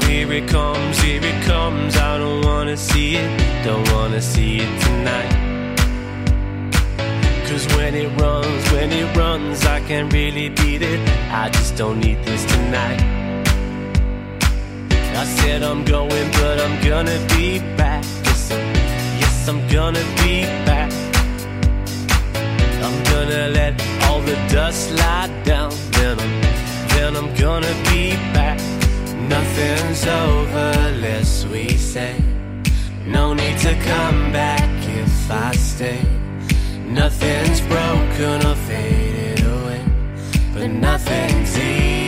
Here it comes, here it comes. I don't wanna see it, don't wanna see it tonight. Cause when it runs, when it runs, I can't really beat it. I just don't need this tonight. I said I'm going, but I'm gonna be back. Yes, yes, I'm gonna be back. I'm gonna let all the dust lie down. Then I'm, then I'm gonna be back. Nothing's over, we say. No need to come back if I stay. Nothing's broken or faded away, but nothing's easy.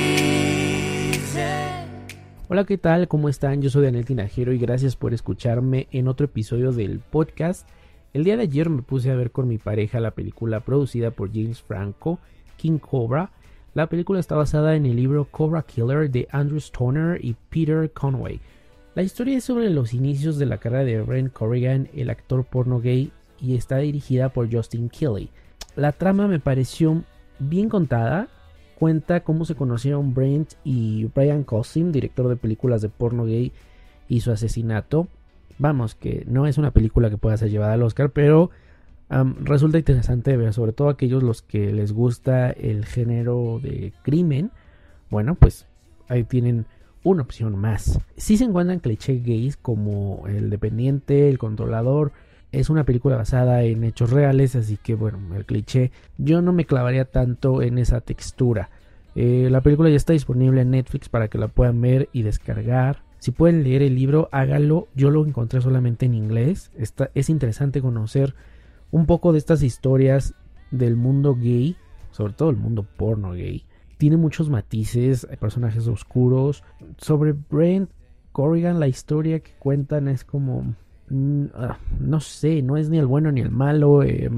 Hola, ¿qué tal? ¿Cómo están? Yo soy Daniel Tinajero y gracias por escucharme en otro episodio del podcast. El día de ayer me puse a ver con mi pareja la película producida por James Franco, King Cobra. La película está basada en el libro Cobra Killer de Andrew Stoner y Peter Conway. La historia es sobre los inicios de la carrera de Ren Corrigan, el actor porno gay, y está dirigida por Justin Kelly. La trama me pareció bien contada. Cuenta cómo se conocieron Brent y Brian Cosim, director de películas de porno gay, y su asesinato. Vamos, que no es una película que pueda ser llevada al Oscar, pero resulta interesante ver, sobre todo aquellos los que les gusta el género de crimen. Bueno, pues ahí tienen una opción más. Si se encuentran clichés gays como el dependiente, el controlador. Es una película basada en hechos reales, así que bueno, el cliché yo no me clavaría tanto en esa textura. Eh, la película ya está disponible en Netflix para que la puedan ver y descargar. Si pueden leer el libro, hágalo. Yo lo encontré solamente en inglés. Está, es interesante conocer un poco de estas historias del mundo gay, sobre todo el mundo porno gay. Tiene muchos matices, hay personajes oscuros. Sobre Brent Corrigan, la historia que cuentan es como. mm, ah, no sé, no es ni el bueno ni el malo. eh,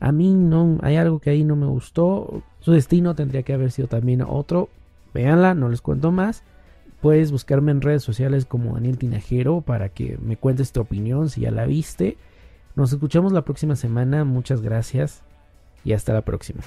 a mí no, hay algo que ahí no me gustó. Su destino tendría que haber sido también otro. Véanla, no les cuento más. Puedes buscarme en redes sociales como Daniel Tinajero para que me cuentes tu opinión si ya la viste. Nos escuchamos la próxima semana. Muchas gracias y hasta la próxima.